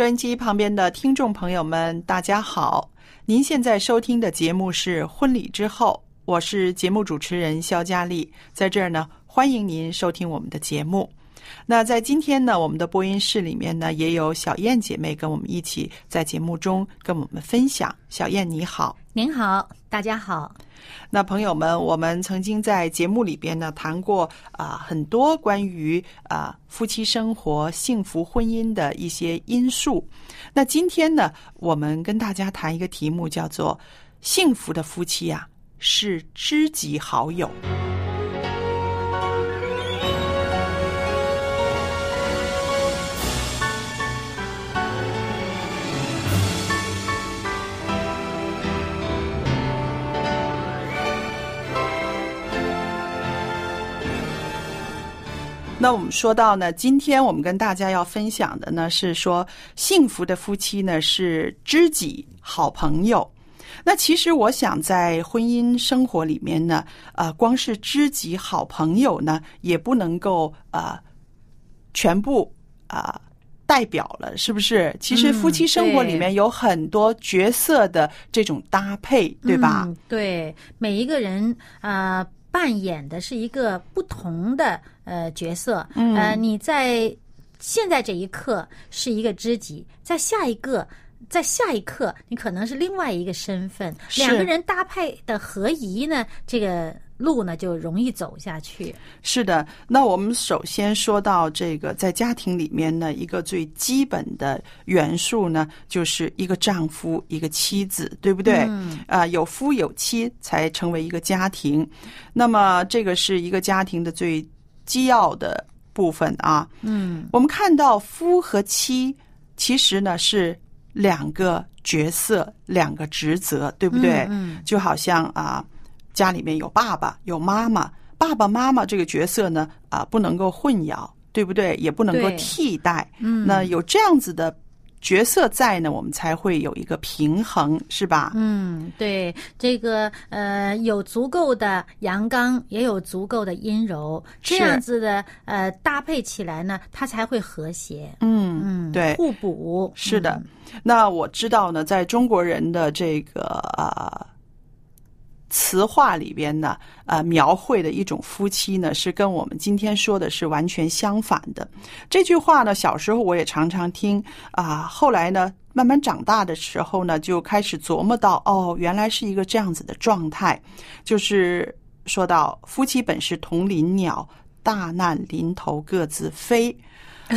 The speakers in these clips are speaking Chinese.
收音机旁边的听众朋友们，大家好！您现在收听的节目是《婚礼之后》，我是节目主持人肖佳丽，在这儿呢。欢迎您收听我们的节目。那在今天呢，我们的播音室里面呢，也有小燕姐妹跟我们一起在节目中跟我们分享。小燕你好，您好，大家好。那朋友们，我们曾经在节目里边呢谈过啊很多关于啊夫妻生活、幸福婚姻的一些因素。那今天呢，我们跟大家谈一个题目，叫做“幸福的夫妻啊是知己好友”。那我们说到呢，今天我们跟大家要分享的呢是说，幸福的夫妻呢是知己好朋友。那其实我想在婚姻生活里面呢，呃，光是知己好朋友呢，也不能够呃全部啊代表了，是不是？其实夫妻生活里面有很多角色的这种搭配，对吧？对，每一个人啊。扮演的是一个不同的呃角色，呃，你在现在这一刻是一个知己，在下一个，在下一刻你可能是另外一个身份，两个人搭配的合宜呢，这个。路呢就容易走下去。是的，那我们首先说到这个，在家庭里面呢，一个最基本的元素呢，就是一个丈夫，一个妻子，对不对？嗯。啊，有夫有妻才成为一个家庭。那么，这个是一个家庭的最基要的部分啊。嗯。我们看到夫和妻其实呢是两个角色，两个职责，对不对？嗯。就好像啊。家里面有爸爸有妈妈，爸爸妈妈这个角色呢啊不能够混淆，对不对？也不能够替代。嗯，那有这样子的角色在呢，我们才会有一个平衡，是吧？嗯，对，这个呃有足够的阳刚，也有足够的阴柔，这样子的呃搭配起来呢，它才会和谐。嗯嗯，对，互补是的。那我知道呢，在中国人的这个啊。词话里边呢，呃，描绘的一种夫妻呢，是跟我们今天说的是完全相反的。这句话呢，小时候我也常常听啊，后来呢，慢慢长大的时候呢，就开始琢磨到，哦，原来是一个这样子的状态，就是说到夫妻本是同林鸟，大难临头各自飞。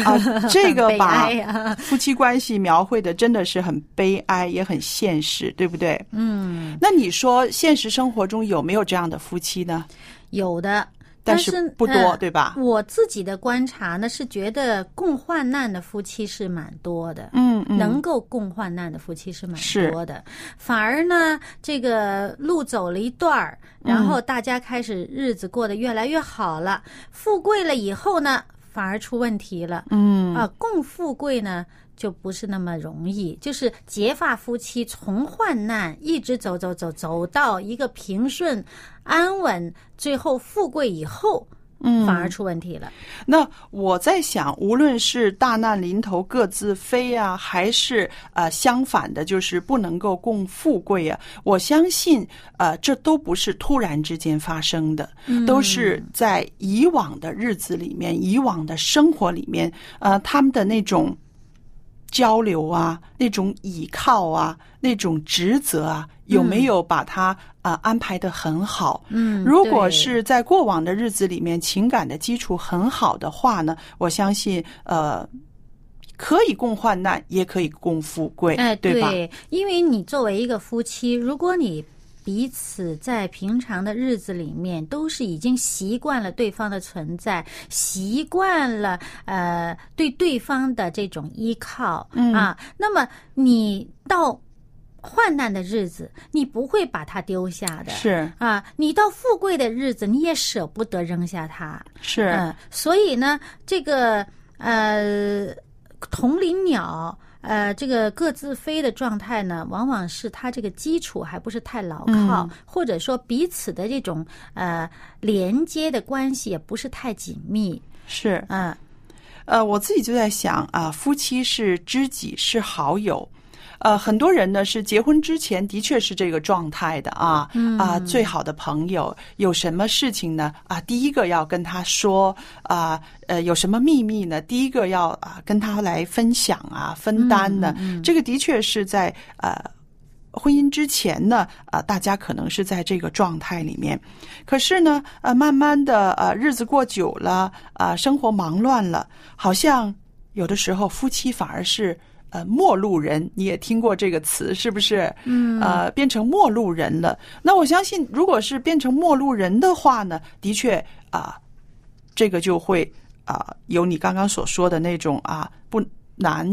啊，这个把夫妻关系描绘的真的是很悲哀，也很现实，对不对？嗯。那你说现实生活中有没有这样的夫妻呢？有的，但是不多，对吧？我自己的观察呢，是觉得共患难的夫妻是蛮多的。嗯嗯。能够共患难的夫妻是蛮多的，反而呢，这个路走了一段儿，然后大家开始日子过得越来越好了，富贵了以后呢。反而出问题了。嗯啊，共富贵呢就不是那么容易，就是结发夫妻从患难一直走走走走到一个平顺安稳，最后富贵以后，嗯反而出问题了。那我在想，无论是大难临头各自飞啊，还是呃相反的，就是不能够共富贵啊，我相信呃这都不是突然之间发生的，都是在以往的日子里面、以往的生活里面，呃他们的那种交流啊、那种倚靠啊、那种职责啊，有没有把它啊、呃安排的很好？嗯，如果是在过往的日子里面情感的基础很好的话呢，我相信呃可以共患难，也可以共富贵，哎，对吧？因为你作为一个夫妻，如果你彼此在平常的日子里面都是已经习惯了对方的存在，习惯了呃对对方的这种依靠、嗯啊，那么你到患难的日子，你不会把它丢下的。是啊，你到富贵的日子，你也舍不得扔下它。是，嗯，所以呢，这个呃，同林鸟。呃，这个各自飞的状态呢，往往是它这个基础还不是太牢靠，嗯或者说彼此的这种呃连接的关系也不是太紧密。是。嗯、呃，我自己就在想啊，夫妻是知己，是好友。呃，很多人呢是结婚之前的确是这个状态的啊，啊，最好的朋友有什么事情呢？啊，第一个要跟他说啊，呃，有什么秘密呢？第一个要啊跟他来分享啊，分担呢。这个的确是在呃婚姻之前呢，啊、大家可能是在这个状态里面。可是呢，呃，慢慢的，呃，日子过久了，啊、生活忙乱了，好像有的时候夫妻反而是。呃，陌路人，你也听过这个词是不是？嗯，呃，变成陌路人了。那我相信，如果是变成陌路人的话呢，的确啊、这个就会啊、有你刚刚所说的那种啊，不难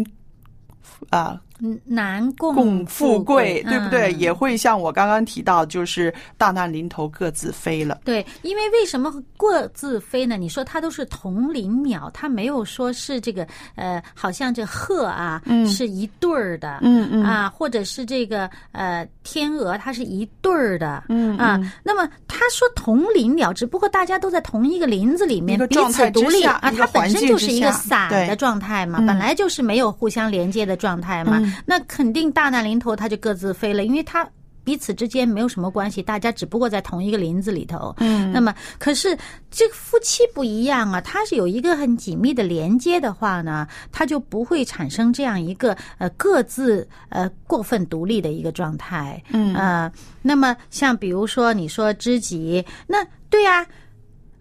啊、嗯，难共共富贵，对不对？嗯也会像我刚刚提到，就是大难临头各自飞了。对，因为为什么各自飞呢？你说它都是同林鸟，它没有说是这个呃，好像这鹤啊、是一对儿的，嗯嗯啊，或者是这个呃天鹅，它是一对儿的，嗯啊。那么他说同林鸟，只不过大家都在同一个林子里面，彼此独立啊，它本身就是一个散的状态嘛，嗯本来就是没有互相连接的状态嘛。嗯那肯定大难临头，它就各自飞了，因为它。彼此之间没有什么关系，大家只不过在同一个林子里头。嗯那么，可是这个夫妻不一样啊，它是有一个很紧密的连接的话呢，它就不会产生这样一个呃各自呃过分独立的一个状态。嗯呃，那么像比如说你说知己，那对呀、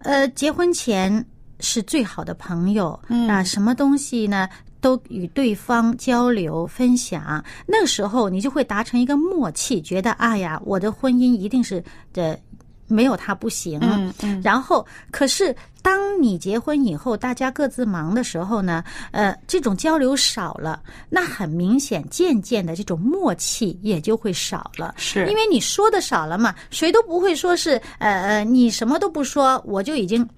呃，结婚前是最好的朋友，嗯啊，什么东西呢？都与对方交流分享，那个时候你就会达成一个默契，觉得哎呀，我的婚姻一定是的没有他不行。嗯嗯然后，可是当你结婚以后，大家各自忙的时候呢，呃，这种交流少了，那很明显，渐渐的这种默契也就会少了。是因为你说的少了嘛，谁都不会说是呃呃，你什么都不说，我就已经。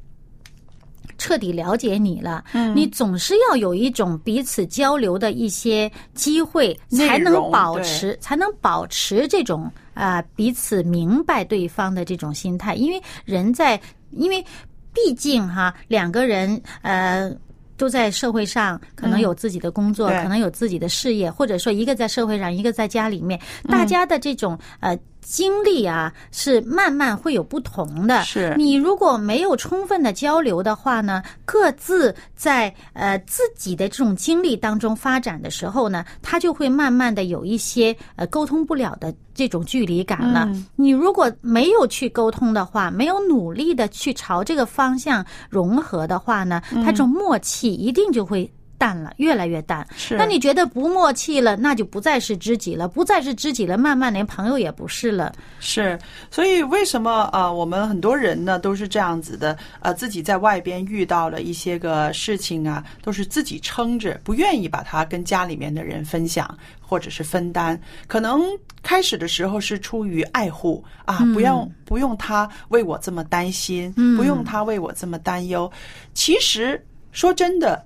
彻底了解你了，嗯你总是要有一种彼此交流的一些机会，才能保持，才能保持这种啊、呃彼此明白对方的这种心态。因为人在，因为毕竟哈两个人呃。都在社会上，可能有自己的工作，嗯可能有自己的事业，或者说一个在社会上，一个在家里面，嗯大家的这种呃经历啊，是慢慢会有不同的。是你如果没有充分的交流的话呢，各自在呃自己的这种经历当中发展的时候呢，他就会慢慢的有一些呃沟通不了的这种距离感了。嗯你如果没有去沟通的话，没有努力的去朝这个方向融合的话呢，他这种默契一定就会。淡了，越来越淡。是那你觉得不默契了，那就不再是知己了，不再是知己了，慢慢连朋友也不是了。是，所以为什么呃，我们很多人呢都是这样子的，呃，自己在外边遇到了一些个事情啊，都是自己撑着，不愿意把它跟家里面的人分享或者是分担。可能开始的时候是出于爱护啊，不用不用他为我这么担心，不用他为我这么担忧。其实说真的，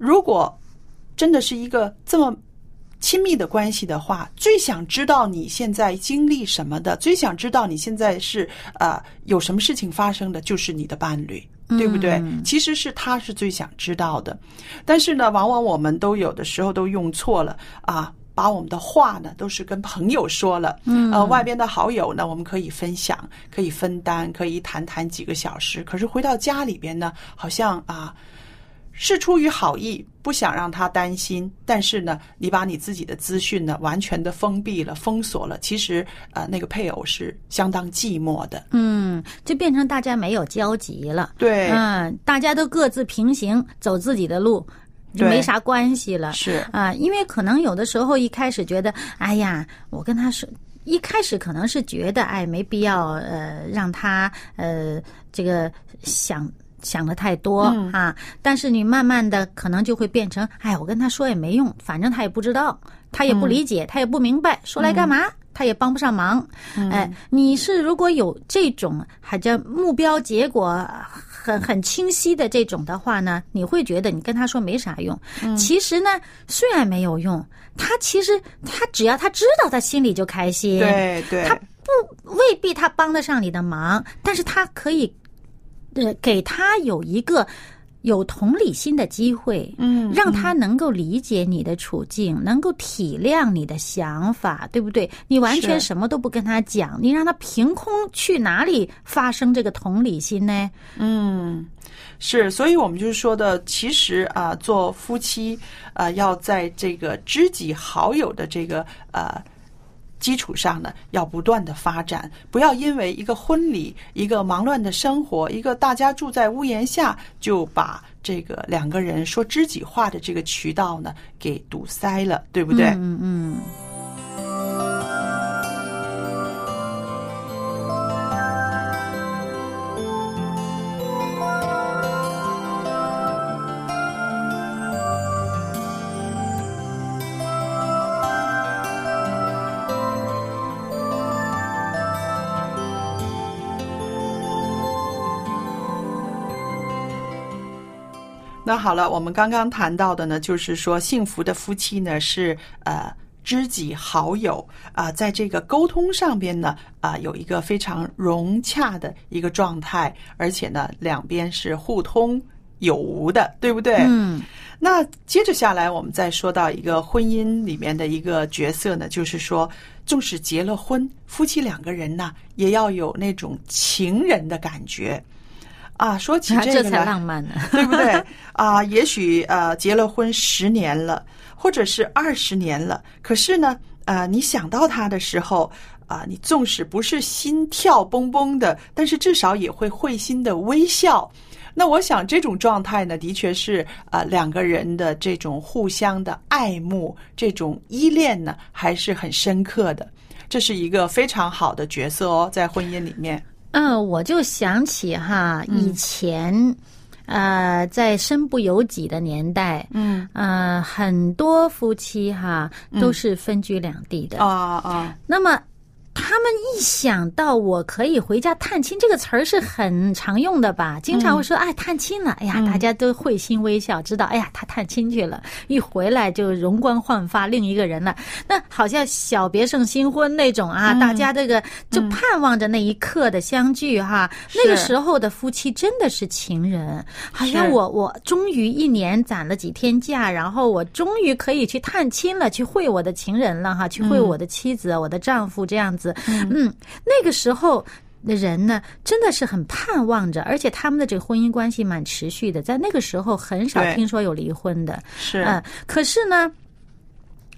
如果真的是一个这么亲密的关系的话，最想知道你现在经历什么的，最想知道你现在是呃有什么事情发生的，就是你的伴侣，对不对？其实是他是最想知道的，但是呢，往往我们都有的时候都用错了啊。把我们的话呢，都是跟朋友说了，嗯，呃，外边的好友呢，我们可以分享，可以分担，可以谈谈几个小时。可是回到家里边呢，好像啊，是出于好意，不想让他担心，但是呢，你把你自己的资讯呢，完全的封闭了、封锁了。其实，呃，那个配偶是相当寂寞的，嗯，就变成大家没有交集了，对，嗯，大家都各自平行走自己的路。就没啥关系了，是啊，因为可能有的时候一开始觉得，哎呀，我跟他说，一开始可能是觉得，哎，没必要，呃，让他呃，这个想想的太多啊。但是你慢慢的可能就会变成，哎，我跟他说也没用，反正他也不知道，他也不理解，他也不明白，说来干嘛？他也帮不上忙。哎，你是如果有这种还叫目标结果。很很清晰的这种的话呢，你会觉得你跟他说没啥用。其实呢，虽然没有用，他其实他只要他知道，他心里就开心。对对，他不未必他帮得上你的忙，但是他可以，呃，给他有一个。有同理心的机会，嗯，让他能够理解你的处境，能够体谅你的想法，对不对？你完全什么都不跟他讲，你让他凭空去哪里发生这个同理心呢？嗯，是，所以我们就是说的，其实啊，做夫妻啊，要在这个知己好友的这个呃。基础上呢，要不断的发展，不要因为一个婚礼、一个忙乱的生活、一个大家住在屋檐下，就把这个两个人说知己话的这个渠道呢给堵塞了，对不对？嗯嗯。那好了，我们刚刚谈到的呢，就是说幸福的夫妻呢是呃知己好友啊，在这个沟通上边呢啊有一个非常融洽的一个状态，而且呢两边是互通有无的，对不对？嗯。那接着下来，我们再说到一个婚姻里面的一个角色呢，就是说，纵使结了婚，夫妻两个人呢也要有那种情人的感觉。啊，说起 这个才浪漫呢，对不对？啊，也许呃，结了婚十年了，或者是二十年了，可是呢，啊，你想到他的时候，啊，你纵使不是心跳嘣嘣的，但是至少也会会心的微笑。那我想这种状态呢，的确是啊，两个人的这种互相的爱慕、这种依恋呢，还是很深刻的。这是一个非常好的角色哦，在婚姻里面。嗯，我就想起哈，以前，呃，在身不由己的年代，嗯，呃，很多夫妻哈都是分居两地的。哦哦哦，那么。他们一想到我可以回家探亲，这个词儿是很常用的吧？经常会说：“哎，探亲了！”哎呀，大家都会心微笑，知道：“哎呀，他探亲去了，一回来就容光焕发，另一个人了。”那好像小别胜新婚那种啊！大家这个就盼望着那一刻的相聚哈。那个时候的夫妻真的是情人，好像我我终于一年攒了几天假，然后我终于可以去探亲了，去会我的情人了哈，去会我的妻子、我的丈夫这样子。嗯，那个时候的人呢，真的是很盼望着，而且他们的这个婚姻关系蛮持续的，在那个时候很少听说有离婚的，是。嗯，可是呢。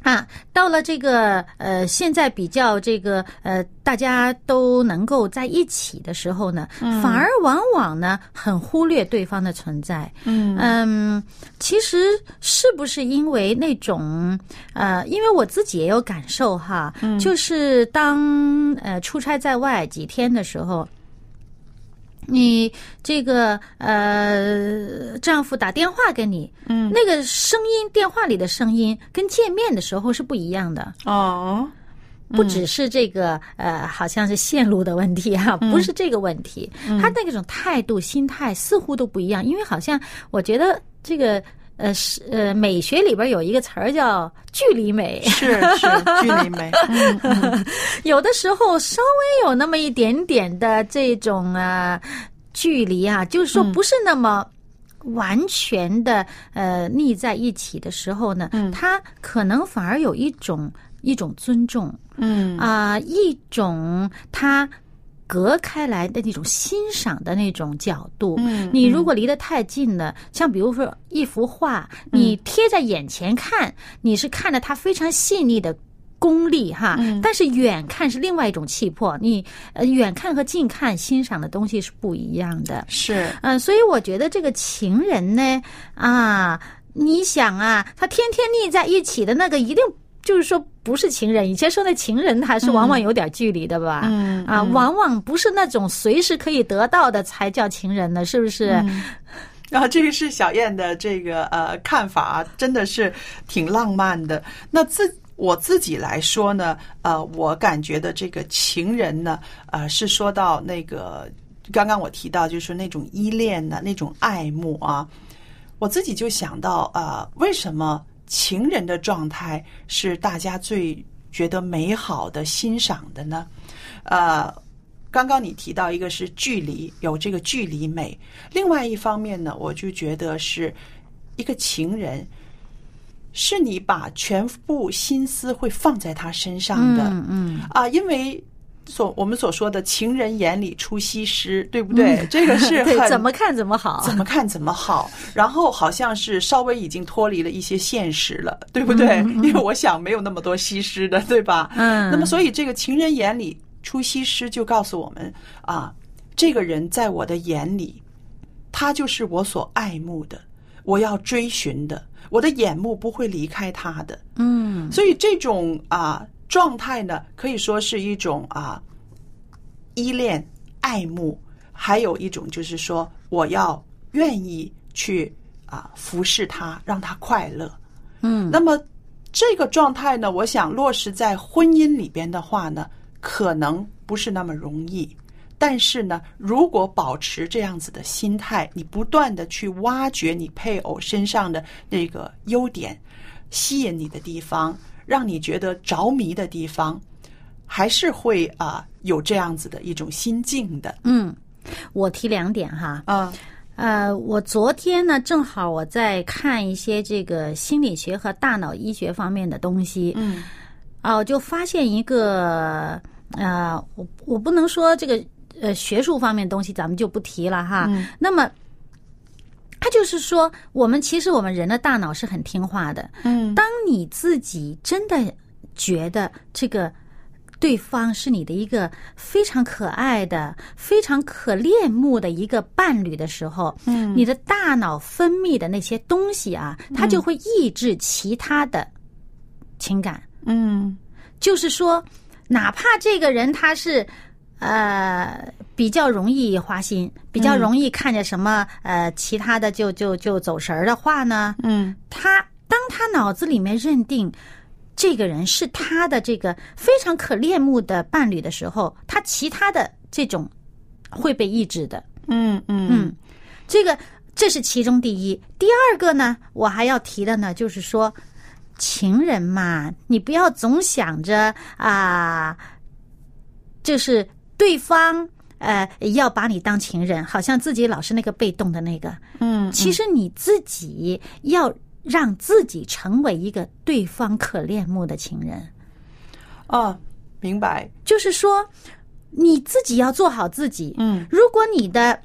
啊，到了这个呃，现在比较这个呃，大家都能够在一起的时候呢，反而往往呢很忽略对方的存在。嗯嗯，其实是不是因为那种呃，因为我自己也有感受哈，就是当呃出差在外几天的时候。你这个呃，丈夫打电话给你，嗯，那个声音，电话里的声音跟见面的时候是不一样的哦。不只是这个呃，好像是线路的问题哈，不是这个问题，他那种态度、心态似乎都不一样，因为好像我觉得这个。呃，是呃，美学里边有一个词儿叫距离美，是是距离美。有的时候稍微有那么一点点的这种啊距离啊，就是说不是那么完全的呃腻在一起的时候呢，它可能反而有一种一种尊重，嗯啊，一种它。隔开来的那种欣赏的那种角度，嗯，你如果离得太近了，像比如说一幅画，你贴在眼前看，你是看着它非常细腻的功力哈，但是远看是另外一种气魄，你呃远看和近看欣赏的东西是不一样的，是，嗯，所以我觉得这个情人呢，啊，你想啊，他天天腻在一起的那个一定。就是说，不是情人。以前说的情人，还是往往有点距离的吧？嗯啊，往往不是那种随时可以得到的才叫情人呢，是不是？然后 这个是小燕的这个呃看法，真的是挺浪漫的。那自我自己来说呢，呃，我感觉的这个情人呢，呃，是说到那个刚刚我提到，就是那种依恋呢那种爱慕啊，我自己就想到啊，为什么？情人的状态是大家最觉得美好的、欣赏的呢？呃，刚刚你提到一个是距离，有这个距离美；另外一方面呢，我就觉得是一个情人，是你把全部心思会放在他身上的。嗯嗯啊，因为。所我们所说的“情人眼里出西施”，对不对？这个是 很怎么看怎么好，怎么看怎么好。然后好像是稍微已经脱离了一些现实了，对不对？因为我想没有那么多西施的，对吧？嗯。那么，所以这个“情人眼里出西施”就告诉我们啊，这个人在我的眼里，他就是我所爱慕的，我要追寻的，我的眼目不会离开他的。嗯。所以这种啊。状态呢，可以说是一种啊依恋、爱慕，还有一种就是说，我要愿意去啊服侍他，让他快乐。嗯，那么这个状态呢，我想落实在婚姻里边的话呢，可能不是那么容易。但是呢，如果保持这样子的心态，你不断的去挖掘你配偶身上的那个优点，吸引你的地方。让你觉得着迷的地方，还是会啊有这样子的一种心境的。嗯，我提两点哈。啊，呃，我昨天呢正好我在看一些这个心理学和大脑医学方面的东西。嗯，啊，我就发现一个呃，我我不能说这个呃学术方面东西咱们就不提了哈。嗯，那么。他就是说，我们其实我们人的大脑是很听话的。嗯，当你自己真的觉得这个对方是你的一个非常可爱的、非常可恋慕的一个伴侣的时候，嗯，你的大脑分泌的那些东西啊，它就会抑制其他的情感。嗯，就是说，哪怕这个人他是。呃，比较容易花心，比较容易看见什么呃其他的就就就走神儿的话呢，嗯，他当他脑子里面认定这个人是他的这个非常可恋慕的伴侣的时候，他其他的这种会被抑制的，嗯嗯嗯，这个这是其中第一。第二个呢，我还要提的呢，就是说情人嘛，你不要总想着啊，就是。对方呃要把你当情人，好像自己老是那个被动的那个。嗯，其实你自己要让自己成为一个对方可恋慕的情人。哦，明白。就是说，你自己要做好自己。嗯，如果你的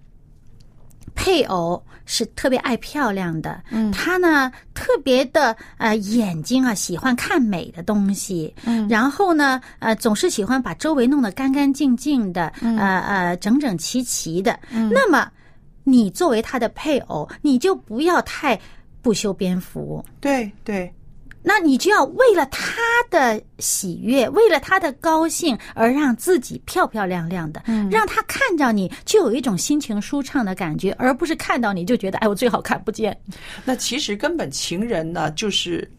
配偶。是特别爱漂亮的，嗯，他呢特别的呃眼睛啊喜欢看美的东西，嗯，然后呢呃总是喜欢把周围弄得干干净净的，呃呃整整齐齐的，嗯，那么你作为他的配偶，你就不要太不修边幅，对对。那你就要为了他的喜悦，为了他的高兴而让自己漂漂亮亮的，嗯，让他看到你就有一种心情舒畅的感觉，而不是看到你就觉得哎，我最好看不见。那其实根本情人呢，就是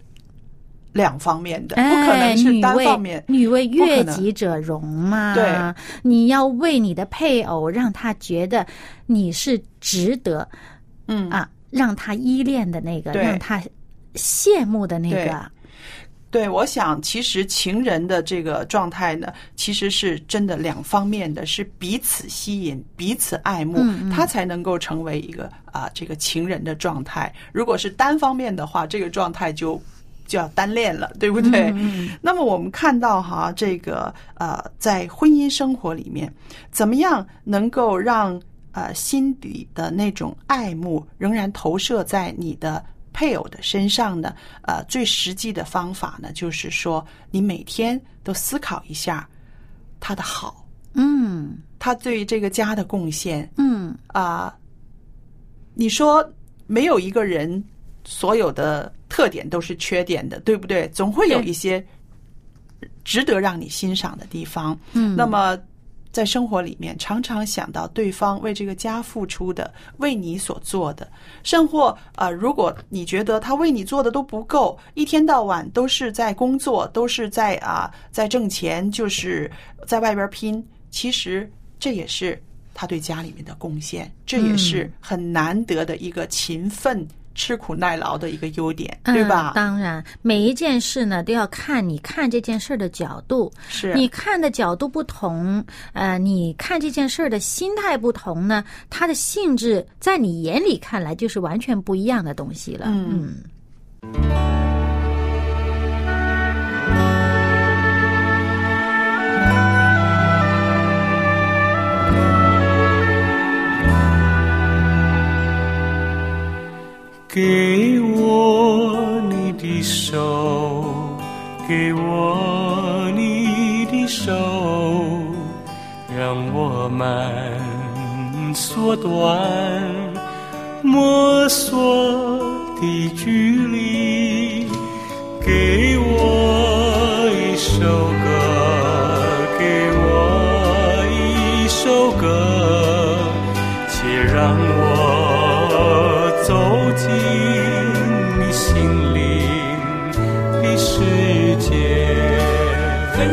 两方面的，不可能是单方面。女为悦己者容嘛，对，你要为你的配偶让他觉得你是值得，嗯啊，让他依恋的那个，让他羡慕的那个。对，我想其实情人的这个状态呢，其实是真的两方面的，是彼此吸引、彼此爱慕，他才能够成为一个啊这个情人的状态。如果是单方面的话，这个状态就就要单恋了，对不对？那么我们看到哈，这个呃，在婚姻生活里面，怎么样能够让呃心底的那种爱慕仍然投射在你的。配偶的身上呢，呃，最实际的方法呢，就是说，你每天都思考一下他的好，嗯，他对这个家的贡献，嗯。啊，你说没有一个人所有的特点都是缺点的，对不对？总会有一些值得让你欣赏的地方，嗯，那么。在生活里面，常常想到对方为这个家付出的，为你所做的，甚或啊，如果你觉得他为你做的都不够，一天到晚都是在工作，都是在啊在挣钱，就是在外边拼，其实这也是他对家里面的贡献，这也是很难得的一个勤奋。吃苦耐劳的一个优点，对吧？当然，每一件事呢都要看你看这件事的角度。是你看的角度不同，呃，你看这件事的心态不同呢，它的性质在你眼里看来就是完全不一样的东西了。嗯。给我你的手，给我你的手，让我们缩短摸索的距离。给我一首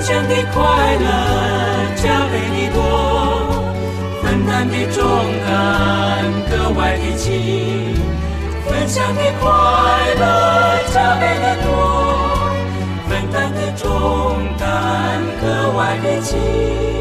享的快乐加倍的多，分担的重担格外的轻。分享的快乐加倍的多，分担的重担格外的轻。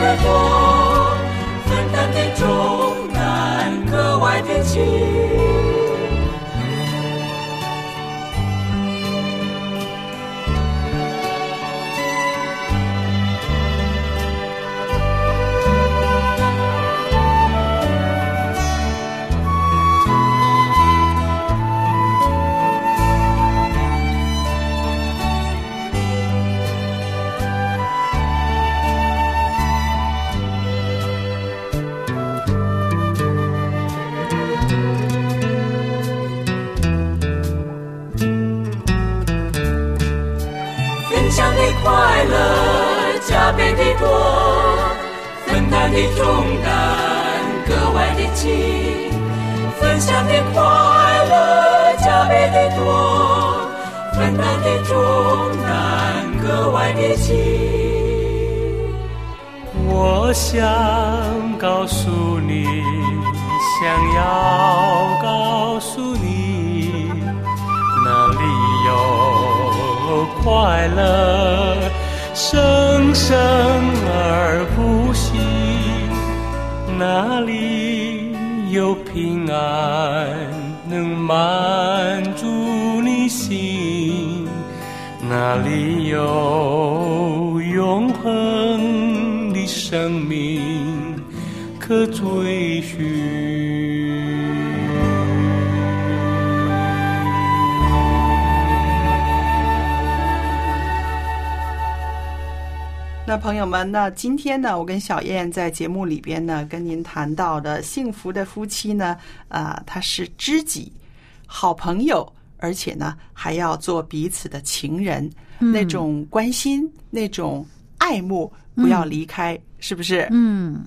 的多，分担的重担格外的轻。想告诉你，想要告诉你，哪里有快乐？生生而不息，哪里有平安能满足你心，哪里有永恒的生命可追寻？那朋友们，那今天呢，我跟小燕在节目里边呢，跟您谈到的幸福的夫妻呢，啊、他是知己、好朋友，而且呢，还要做彼此的情人，那种关心、那种爱慕，不要离开，是不是？嗯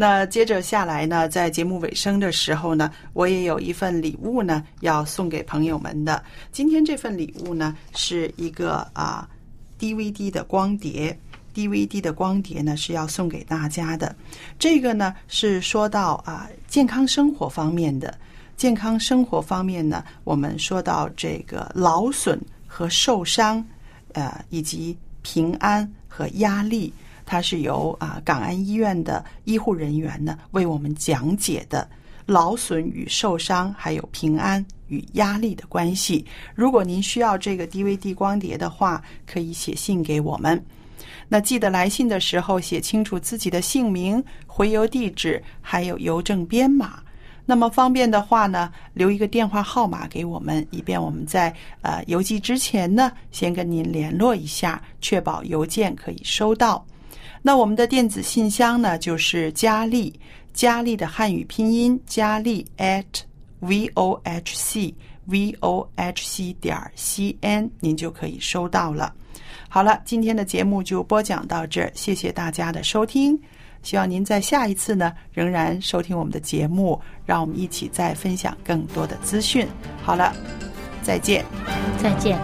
那接着下来呢，在节目尾声的时候呢，我也有一份礼物呢要送给朋友们的。今天这份礼物呢是一个啊 DVD 的光碟，DVD 的光碟呢是要送给大家的。这个呢是说到啊健康生活方面的。健康生活方面呢，我们说到这个劳损和受伤，呃，以及平安和压力。它是由啊港安医院的医护人员呢为我们讲解的劳损与受伤，还有平安与压力的关系。如果您需要这个 DVD 光碟的话，可以写信给我们。那记得来信的时候写清楚自己的姓名、回邮地址，还有邮政编码。那么方便的话呢，留一个电话号码给我们，以便我们在呃邮寄之前呢，先跟您联络一下，确保邮件可以收到。那我们的电子信箱呢，就是佳丽，佳丽的汉语拼音佳丽 at v o h c v o h c 点 c n，您就可以收到了。好了，今天的节目就播讲到这儿，谢谢大家的收听。希望您在下一次呢，仍然收听我们的节目，让我们一起再分享更多的资讯。好了，再见。再见。